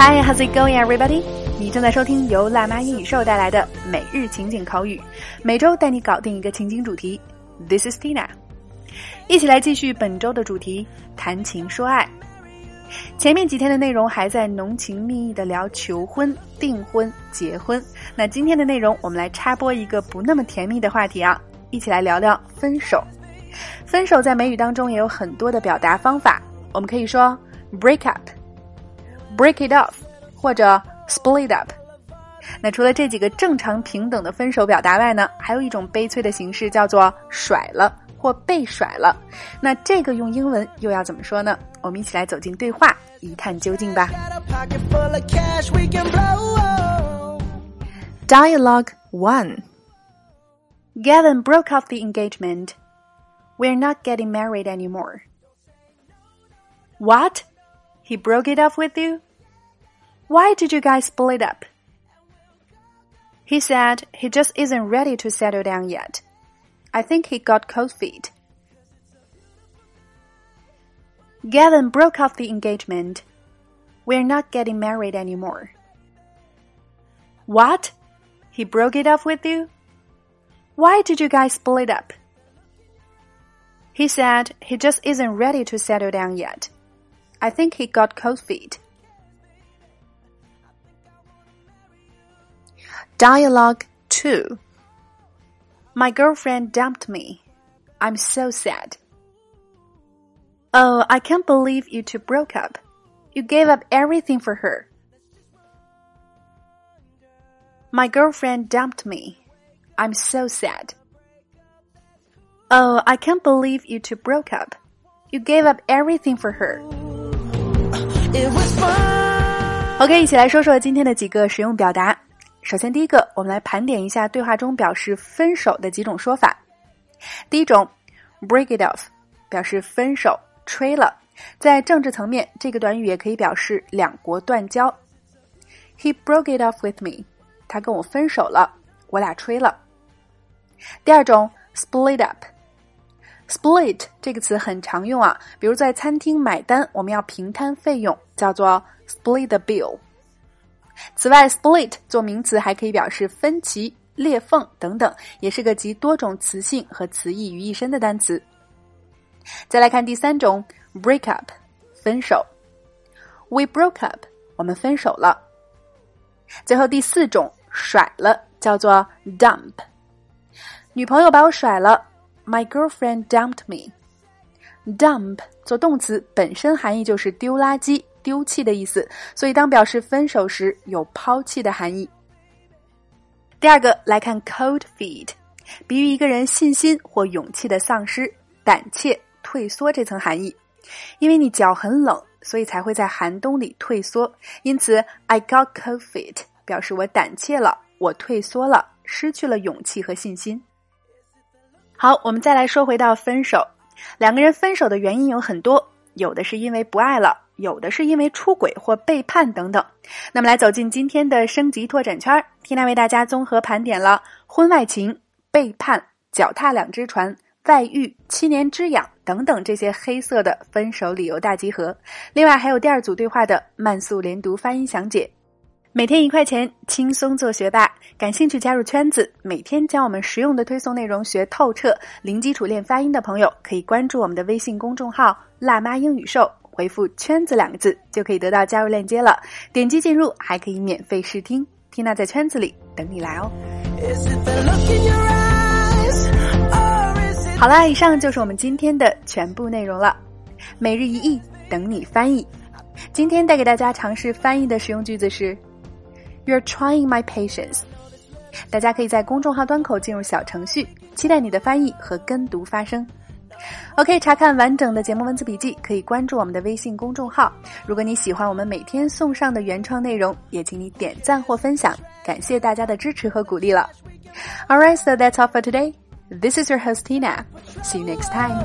Hi, how's it going, everybody? 你正在收听由辣妈英语秀带来的每日情景口语，每周带你搞定一个情景主题。This is Tina，一起来继续本周的主题——谈情说爱。前面几天的内容还在浓情蜜意的聊求婚、订婚、结婚，那今天的内容我们来插播一个不那么甜蜜的话题啊，一起来聊聊分手。分手在美语当中也有很多的表达方法，我们可以说 break up。Break it off，或者 split up。那除了这几个正常平等的分手表达外呢，还有一种悲催的形式叫做甩了或被甩了。那这个用英文又要怎么说呢？我们一起来走进对话，一探究竟吧。Dialogue one. Gavin broke off the engagement. We're not getting married anymore. What? He broke it off with you? Why did you guys split up? He said he just isn't ready to settle down yet. I think he got cold feet. Gavin broke off the engagement. We're not getting married anymore. What? He broke it off with you? Why did you guys split up? He said he just isn't ready to settle down yet. I think he got cold feet. Dialogue 2 My girlfriend dumped me. I'm so sad. Oh, I can't believe you two broke up. You gave up everything for her. My girlfriend dumped me. I'm so sad. Oh, I can't believe you two broke up. You gave up everything for her. OK，一起来说说今天的几个实用表达。 首先，第一个，我们来盘点一下对话中表示分手的几种说法。第一种，break it off，表示分手、吹了。在政治层面，这个短语也可以表示两国断交。He broke it off with me，他跟我分手了，我俩吹了。第二种，split up，split 这个词很常用啊，比如在餐厅买单，我们要平摊费用，叫做 split the bill。此外，split 做名词还可以表示分歧、裂缝等等，也是个集多种词性和词义于一身的单词。再来看第三种，break up，分手。We broke up，我们分手了。最后第四种，甩了，叫做 dump。女朋友把我甩了，My girlfriend dumped me。dump 做动词，本身含义就是丢垃圾。丢弃的意思，所以当表示分手时有抛弃的含义。第二个来看 cold feet，比喻一个人信心或勇气的丧失、胆怯、退缩这层含义。因为你脚很冷，所以才会在寒冬里退缩。因此，I got cold feet 表示我胆怯了，我退缩了，失去了勇气和信心。好，我们再来说回到分手，两个人分手的原因有很多，有的是因为不爱了。有的是因为出轨或背叛等等。那么，来走进今天的升级拓展圈缇娜为大家综合盘点了婚外情、背叛、脚踏两只船、外遇、七年之痒等等这些黑色的分手理由大集合。另外，还有第二组对话的慢速连读发音详解。每天一块钱，轻松做学霸。感兴趣加入圈子，每天将我们实用的推送内容学透彻，零基础练发音的朋友可以关注我们的微信公众号“辣妈英语秀”。回复“圈子”两个字就可以得到加入链接了，点击进入还可以免费试听。缇娜在圈子里等你来哦。好啦，以上就是我们今天的全部内容了。每日一译，等你翻译。今天带给大家尝试翻译的实用句子是：You're trying my patience。大家可以在公众号端口进入小程序，期待你的翻译和跟读发声。OK，查看完整的节目文字笔记，可以关注我们的微信公众号。如果你喜欢我们每天送上的原创内容，也请你点赞或分享，感谢大家的支持和鼓励了。All right, so that's all for today. This is your host Tina. See you next time.